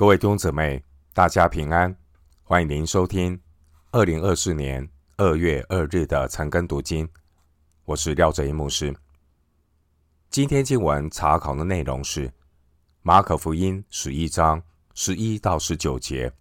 各位弟兄姊妹，大家平安！欢迎您收听二零二四年二月二日的晨更读经。我是廖哲一牧师。今天经文查考的内容是马可福音十一章十一到十九节。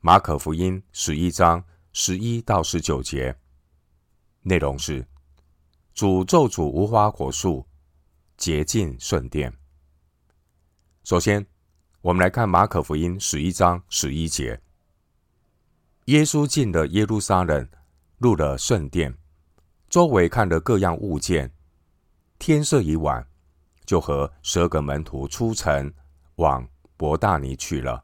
马可福音十一章十一到十九节内容是主咒诅无花果树，洁净圣殿。首先。我们来看马可福音十一章十一节：耶稣进了耶路撒冷，入了圣殿，周围看了各样物件。天色已晚，就和十二个门徒出城，往伯大尼去了。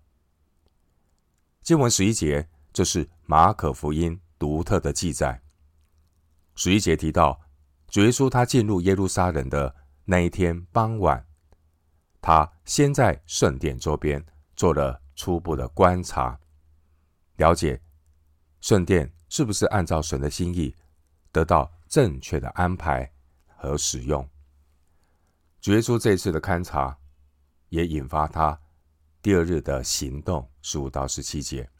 经文十一节，这是马可福音独特的记载。十一节提到，主耶稣他进入耶路撒冷的那一天傍晚。他先在圣殿周边做了初步的观察，了解圣殿是不是按照神的心意得到正确的安排和使用。主耶稣这次的勘察，也引发他第二日的行动。十五到十七节，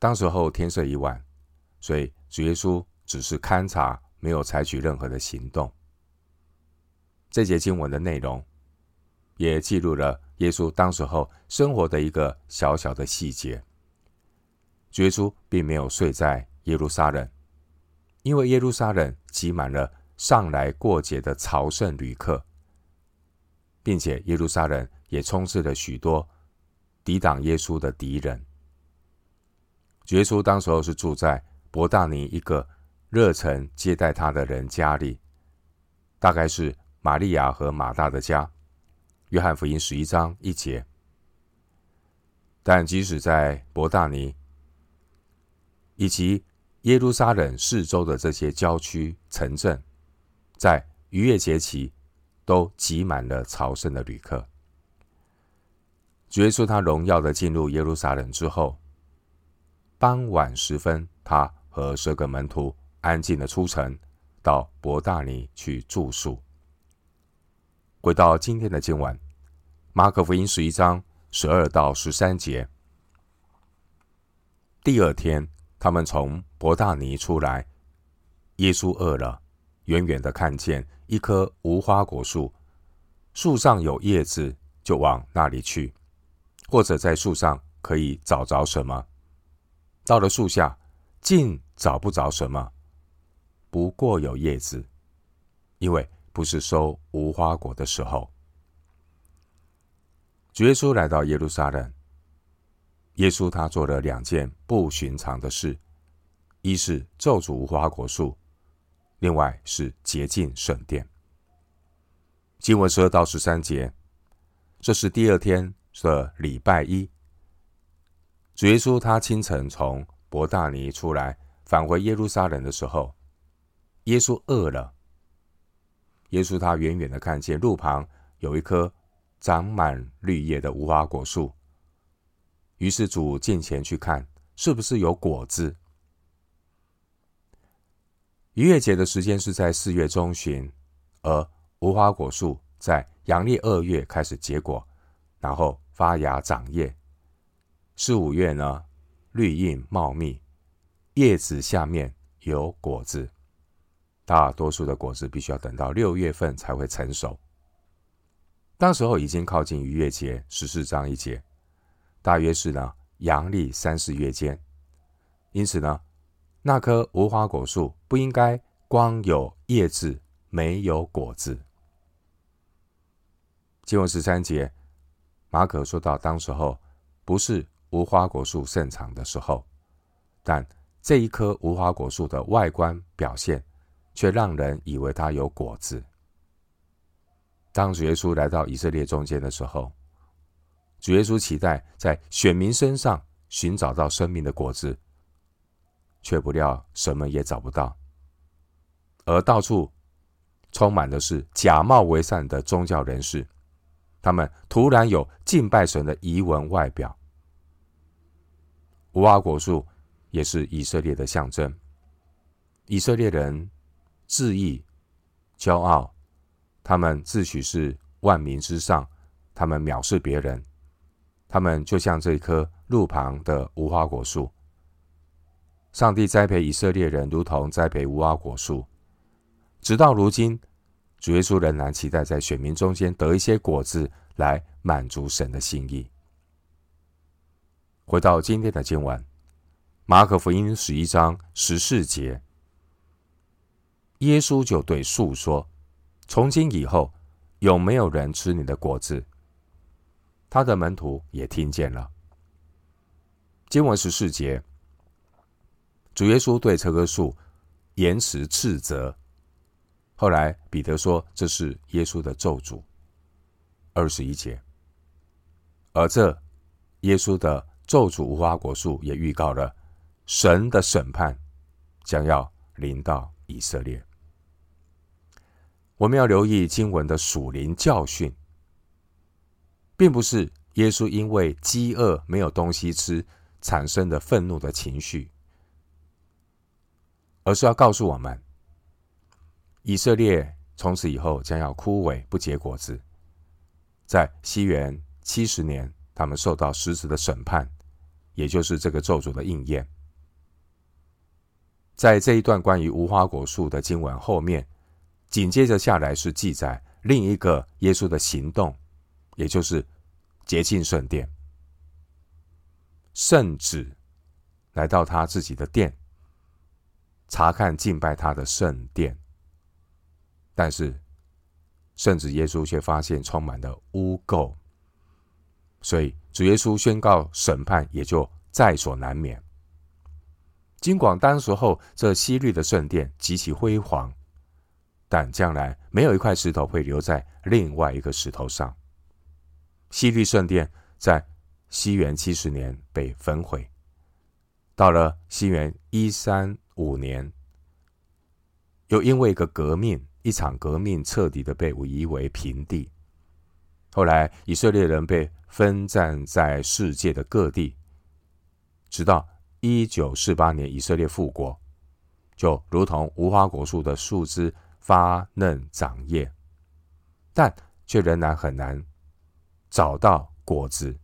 当时候天色已晚，所以主耶稣只是勘察，没有采取任何的行动。这节经文的内容。也记录了耶稣当时候生活的一个小小的细节。耶稣并没有睡在耶路撒冷，因为耶路撒冷挤满了上来过节的朝圣旅客，并且耶路撒冷也充斥了许多抵挡耶稣的敌人。耶稣当时候是住在伯大尼一个热忱接待他的人家里，大概是玛利亚和马大的家。约翰福音十一章一节，但即使在伯大尼以及耶路撒冷四周的这些郊区城镇，在逾越节期都挤满了朝圣的旅客。主耶稣他荣耀的进入耶路撒冷之后，傍晚时分，他和十个门徒安静的出城，到伯大尼去住宿。回到今天的经文，马可福音十一章十二到十三节。第二天，他们从伯大尼出来，耶稣饿了，远远的看见一棵无花果树，树上有叶子，就往那里去，或者在树上可以找着什么。到了树下，竟找不着什么，不过有叶子，因为。不是收无花果的时候。主耶稣来到耶路撒冷，耶稣他做了两件不寻常的事：一是咒诅无花果树，另外是洁净圣殿。经文十二到十三节，这是第二天的礼拜一。主耶稣他清晨从伯大尼出来，返回耶路撒冷的时候，耶稣饿了。耶稣他远远的看见路旁有一棵长满绿叶的无花果树，于是主近前去看，是不是有果子。逾越节的时间是在四月中旬，而无花果树在阳历二月开始结果，然后发芽长叶。四五月呢，绿荫茂密，叶子下面有果子。大多数的果子必须要等到六月份才会成熟。当时候已经靠近逾越节十四章一节，大约是呢阳历三四月间，因此呢，那棵无花果树不应该光有叶子没有果子。经文十三节，马可说到当时候不是无花果树盛产的时候，但这一棵无花果树的外观表现。却让人以为它有果子。当主耶稣来到以色列中间的时候，主耶稣期待在选民身上寻找到生命的果子，却不料什么也找不到，而到处充满的是假冒为善的宗教人士，他们突然有敬拜神的仪文外表。无花果树也是以色列的象征，以色列人。自义、骄傲，他们自诩是万民之上，他们藐视别人，他们就像这棵路旁的无花果树。上帝栽培以色列人，如同栽培无花果树。直到如今，主耶稣仍然期待在选民中间得一些果子，来满足神的心意。回到今天的经文，马可福音十一章十四节，耶稣就对树说：“从今以后，有没有人吃你的果子？”他的门徒也听见了。经文十四节。主耶稣对这棵树严词斥责。后来彼得说：“这是耶稣的咒诅。”二十一节，而这耶稣的咒诅无花果树也预告了神的审判将要临到以色列。我们要留意经文的属灵教训，并不是耶稣因为饥饿没有东西吃产生的愤怒的情绪。而是要告诉我们，以色列从此以后将要枯萎不结果子。在西元七十年，他们受到实质的审判，也就是这个咒诅的应验。在这一段关于无花果树的经文后面，紧接着下来是记载另一个耶稣的行动，也就是洁净圣殿，圣子来到他自己的殿。查看敬拜他的圣殿，但是圣子耶稣却发现充满了污垢，所以主耶稣宣告审判也就在所难免。尽管当时候这西律的圣殿极其辉煌，但将来没有一块石头会留在另外一个石头上。西律圣殿在西元七十年被焚毁，到了西元一三。五年，又因为一个革命，一场革命彻底的被夷为平地。后来，以色列人被分散在世界的各地，直到一九四八年以色列复国，就如同无花果树的树枝发嫩长叶，但却仍然很难找到果子。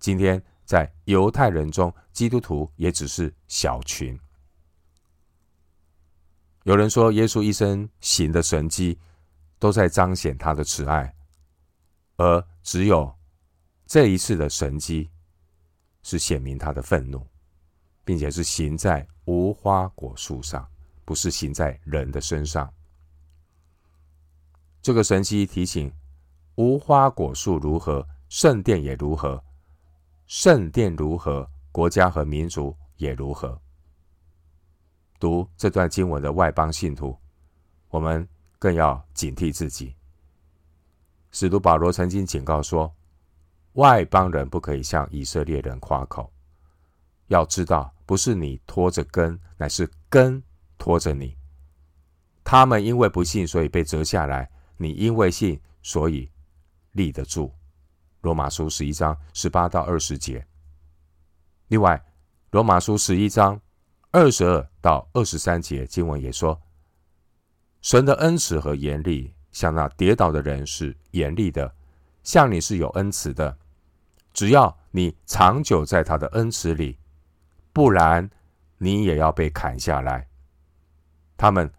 今天，在犹太人中，基督徒也只是小群。有人说，耶稣一生行的神迹都在彰显他的慈爱，而只有这一次的神迹是显明他的愤怒，并且是行在无花果树上，不是行在人的身上。这个神迹提醒：无花果树如何，圣殿也如何；圣殿如何，国家和民族也如何。读这段经文的外邦信徒，我们更要警惕自己。使徒保罗曾经警告说，外邦人不可以向以色列人夸口。要知道，不是你拖着根，乃是根拖着你。他们因为不信，所以被折下来；你因为信，所以立得住。罗马书十一章十八到二十节。另外，罗马书十一章。二十二到二十三节经文也说，神的恩慈和严厉，向那跌倒的人是严厉的，向你是有恩慈的。只要你长久在他的恩慈里，不然你也要被砍下来。他们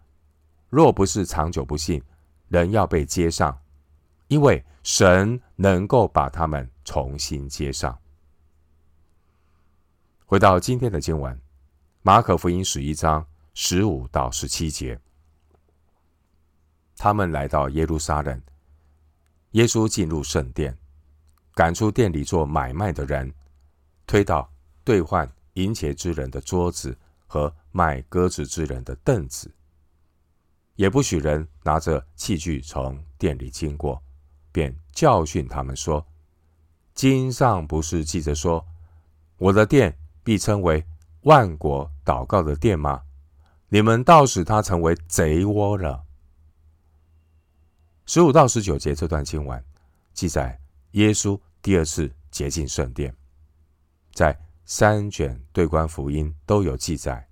若不是长久不信，仍要被接上，因为神能够把他们重新接上。回到今天的经文。马可福音十一章十五到十七节，他们来到耶路撒冷，耶稣进入圣殿，赶出店里做买卖的人，推倒兑换银钱之人的桌子和卖鸽子之人的凳子，也不许人拿着器具从店里经过，便教训他们说：“经上不是记着说，我的殿必称为。”万国祷告的殿吗？你们倒使他成为贼窝了。十五到十九节这段经文记载耶稣第二次洁净圣殿，在三卷对观福音都有记载。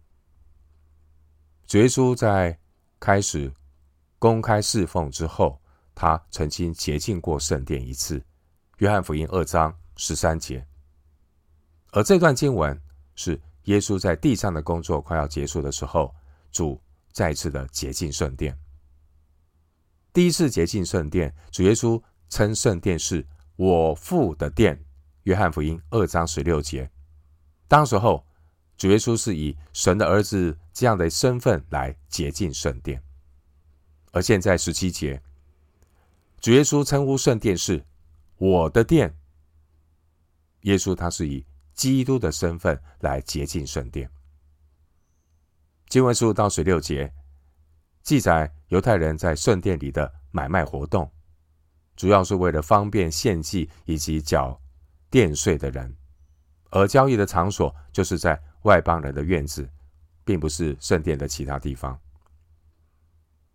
主耶稣在开始公开侍奉之后，他曾经洁净过圣殿一次。约翰福音二章十三节。而这段经文是耶稣在地上的工作快要结束的时候，主再次的洁净圣殿。第一次洁净圣殿，主耶稣称圣殿是我父的殿。约翰福音二章十六节。当时候，主耶稣是以神的儿子这样的身份来洁净圣殿。而现在十七节，主耶稣称呼圣殿是我的殿。耶稣他是以基督的身份来洁净圣殿。经文十五到十六节记载犹太人在圣殿里的买卖活动，主要是为了方便献祭以及缴殿税的人，而交易的场所就是在外邦人的院子，并不是圣殿的其他地方。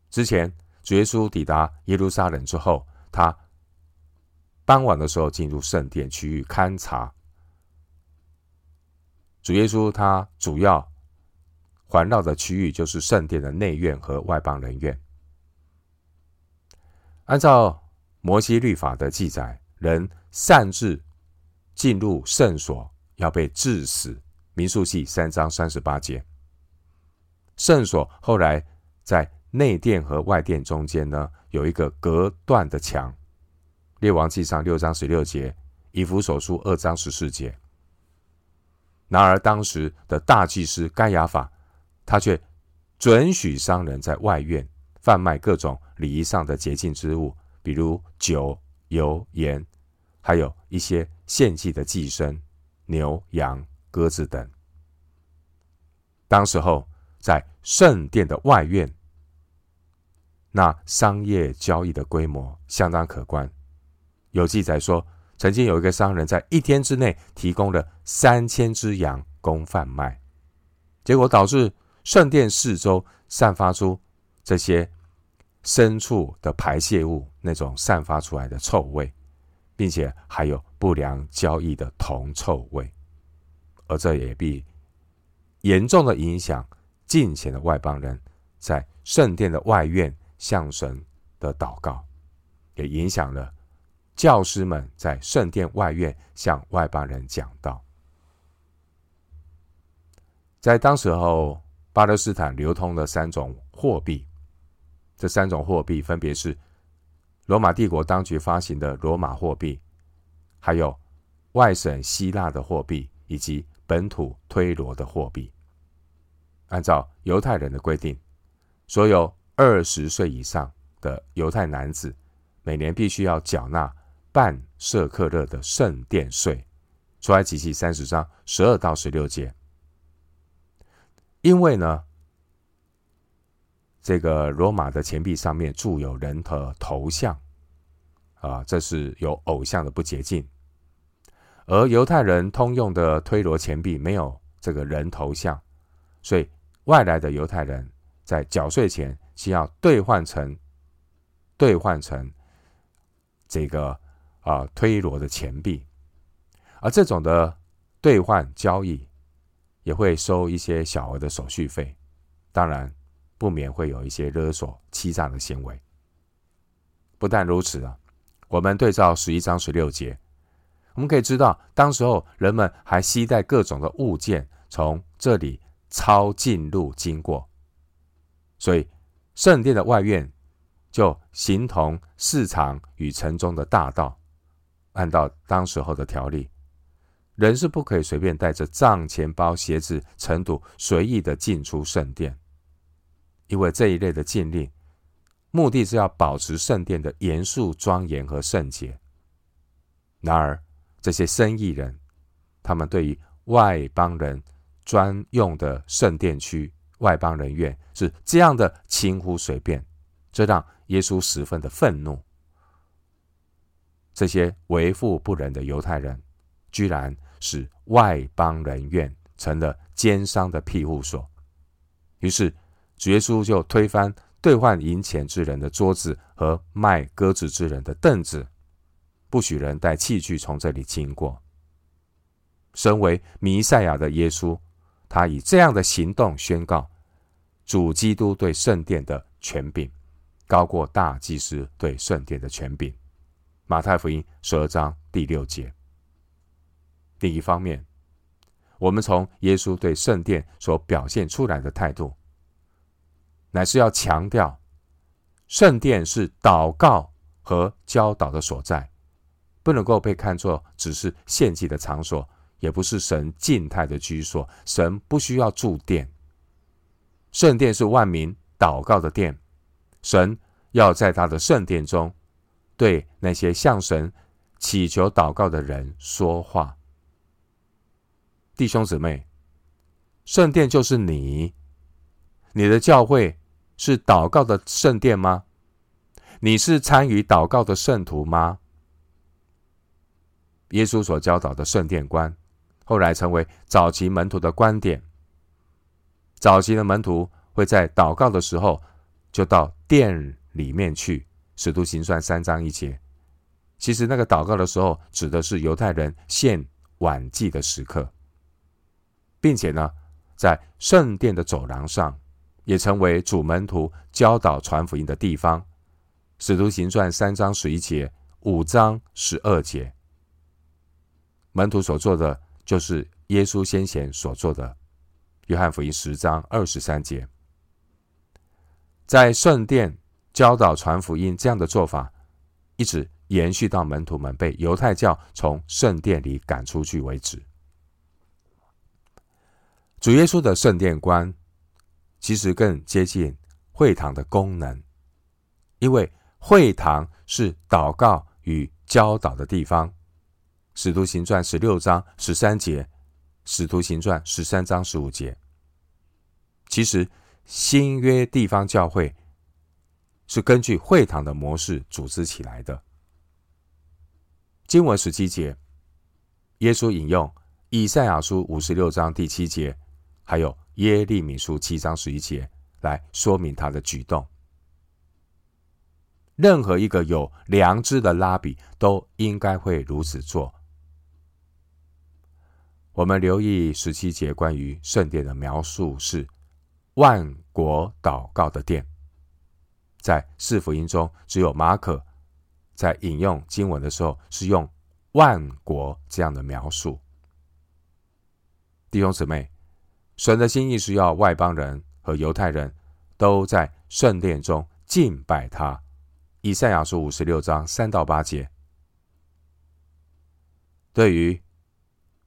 之前主耶稣抵达耶路撒冷之后，他傍晚的时候进入圣殿区域勘察。主耶稣他主要环绕的区域就是圣殿的内院和外邦人院。按照摩西律法的记载，人擅自进入圣所要被治死。民数记三章三十八节。圣所后来在内殿和外殿中间呢，有一个隔断的墙。列王记上六章十六节，以弗所书二章十四节。然而，当时的大祭司该亚法，他却准许商人在外院贩卖各种礼仪上的洁净之物，比如酒、油、盐，还有一些献祭的祭牲、牛、羊、鸽子等。当时候，在圣殿的外院，那商业交易的规模相当可观，有记载说，曾经有一个商人，在一天之内提供了三千只羊供贩卖，结果导致圣殿四周散发出这些牲畜的排泄物，那种散发出来的臭味，并且还有不良交易的铜臭味，而这也必严重的影响敬虔的外邦人在圣殿的外院向神的祷告，也影响了。教师们在圣殿外院向外邦人讲道。在当时候，巴勒斯坦流通的三种货币，这三种货币分别是罗马帝国当局发行的罗马货币，还有外省希腊的货币，以及本土推罗的货币。按照犹太人的规定，所有二十岁以上的犹太男子每年必须要缴纳。半舍克勒的圣殿税，出埃及记三十章十二到十六节。因为呢，这个罗马的钱币上面铸有人的头像，啊，这是有偶像的不洁净。而犹太人通用的推罗钱币没有这个人头像，所以外来的犹太人在缴税前需要兑换成兑换成这个。啊，推罗的钱币，而这种的兑换交易也会收一些小额的手续费，当然不免会有一些勒索、欺诈的行为。不但如此啊，我们对照十一章十六节，我们可以知道，当时候人们还携带各种的物件从这里抄近路经过，所以圣殿的外院就形同市场与城中的大道。按照当时候的条例，人是不可以随便带着账钱包、鞋子、尘土随意的进出圣殿，因为这一类的禁令，目的是要保持圣殿的严肃庄严和圣洁。然而，这些生意人，他们对于外邦人专用的圣殿区、外邦人院是这样的轻忽随便，这让耶稣十分的愤怒。这些为富不仁的犹太人，居然使外邦人院成了奸商的庇护所。于是，耶稣就推翻兑换银钱之人的桌子和卖鸽子之人的凳子，不许人带器具从这里经过。身为弥赛亚的耶稣，他以这样的行动宣告主基督对圣殿的权柄，高过大祭司对圣殿的权柄。马太福音十二章第六节，另一方面，我们从耶稣对圣殿所表现出来的态度，乃是要强调，圣殿是祷告和教导的所在，不能够被看作只是献祭的场所，也不是神静态的居所。神不需要住殿，圣殿是万民祷告的殿，神要在他的圣殿中对那些向神祈求祷告的人说话。弟兄姊妹，圣殿就是你，你的教会是祷告的圣殿吗？你是参与祷告的圣徒吗？耶稣所教导的圣殿观，后来成为早期门徒的观点。早期的门徒会在祷告的时候，就到殿里面去。使徒行传三章一节，其实那个祷告的时候，指的是犹太人献晚祭的时刻。并且呢，在圣殿的走廊上，也成为主门徒教导传福音的地方。使徒行传三章十一节、五章十二节，门徒所做的就是耶稣先贤所做的。约翰福音十章二十三节，在圣殿教导传福音这样的做法，一直延续到门徒们被犹太教从圣殿里赶出去为止。主耶稣的圣殿观，其实更接近会堂的功能，因为会堂是祷告与教导的地方。使徒行传十六章十三节，使徒行传十三章十五节。其实新约地方教会是根据会堂的模式组织起来的。经文十七节，耶稣引用以赛亚书五十六章第七节。还有耶利米书七章十一节来说明他的举动。任何一个有良知的拉比都应该会如此做。我们留意十七节关于圣殿的描述是万国祷告的殿，在四福音中只有马可在引用经文的时候是用万国这样的描述。弟兄姊妹。神的心意是要外邦人和犹太人都在圣殿中敬拜他。以赛亚书五十六章三到八节。对于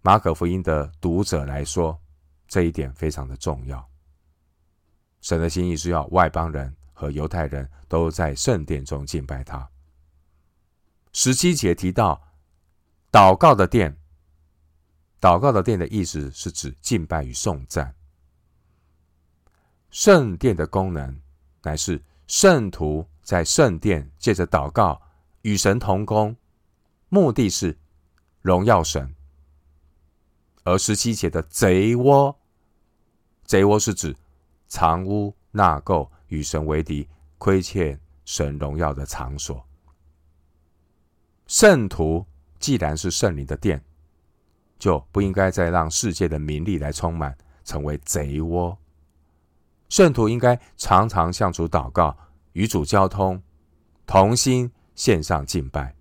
马可福音的读者来说，这一点非常的重要。神的心意是要外邦人和犹太人都在圣殿中敬拜他。十七节提到祷告的殿。祷告的殿的意思是指敬拜与颂赞。圣殿的功能乃是圣徒在圣殿借着祷告与神同工，目的是荣耀神。而十七节的贼窝，贼窝是指藏污纳垢、与神为敌、亏欠神荣耀的场所。圣徒既然是圣灵的殿。就不应该再让世界的名利来充满，成为贼窝。圣徒应该常常向主祷告，与主交通，同心献上敬拜。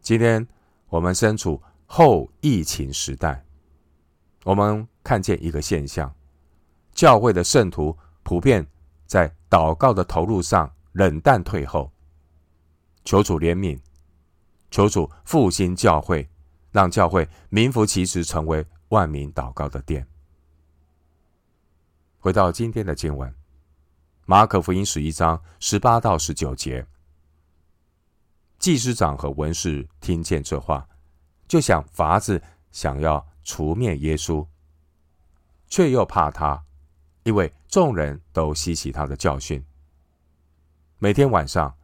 今天我们身处后疫情时代，我们看见一个现象：教会的圣徒普遍在祷告的投入上冷淡退后。求主怜悯，求主复兴教会。让教会名副其实成为万民祷告的殿。回到今天的经文，马可福音十一章十八到十九节，祭司长和文士听见这话，就想法子想要除灭耶稣，却又怕他，因为众人都希奇他的教训。每天晚上，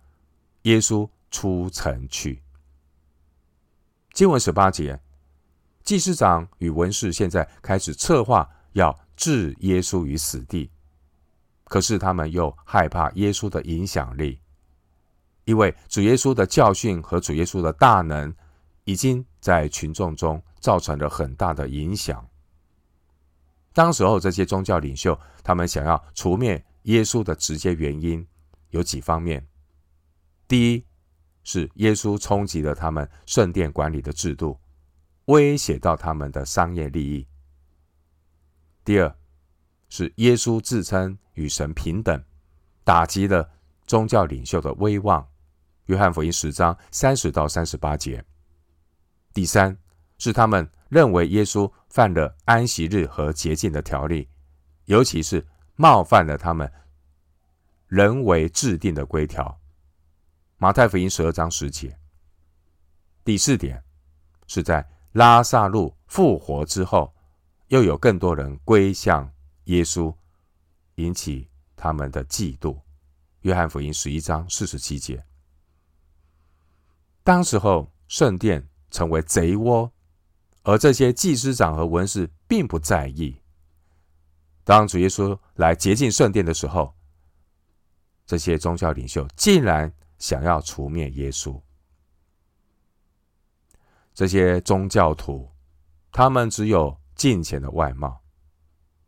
耶稣出城去。经文十八节，祭司长与文士现在开始策划要置耶稣于死地，可是他们又害怕耶稣的影响力，因为主耶稣的教训和主耶稣的大能已经在群众中造成了很大的影响。当时候这些宗教领袖，他们想要除灭耶稣的直接原因有几方面，第一。是耶稣冲击了他们圣殿管理的制度，威胁到他们的商业利益。第二，是耶稣自称与神平等，打击了宗教领袖的威望。约翰福音十章三十到三十八节。第三，是他们认为耶稣犯了安息日和洁净的条例，尤其是冒犯了他们人为制定的规条。马太福音十二章十节。第四点，是在拉撒路复活之后，又有更多人归向耶稣，引起他们的嫉妒。约翰福音十一章四十七节。当时候，圣殿成为贼窝，而这些祭司长和文士并不在意。当主耶稣来洁净圣殿的时候，这些宗教领袖竟然想要除灭耶稣。这些宗教徒，他们只有金钱的外貌，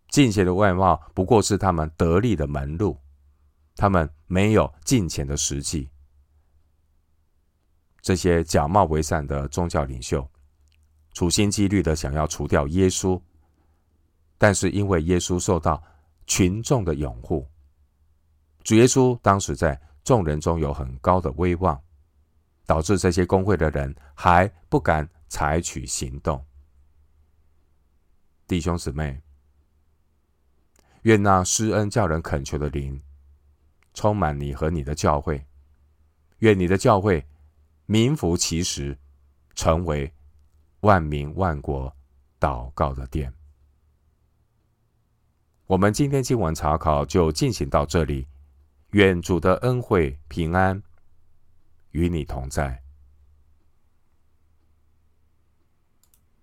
金钱的外貌不过是他们得利的门路，他们没有金钱的实际。这些假冒为善的宗教领袖，处心积虑的想要除掉耶稣，但是因为耶稣受到群众的拥护，主耶稣当时在众人中有很高的威望，导致这些公会的人还不敢采取行动。弟兄姊妹，愿那施恩叫人恳求的灵充满你和你的教会，愿你的教会。名副其实，成为万民万国祷告的殿。我们今天经文查考就进行到这里，愿主的恩惠平安与你同在。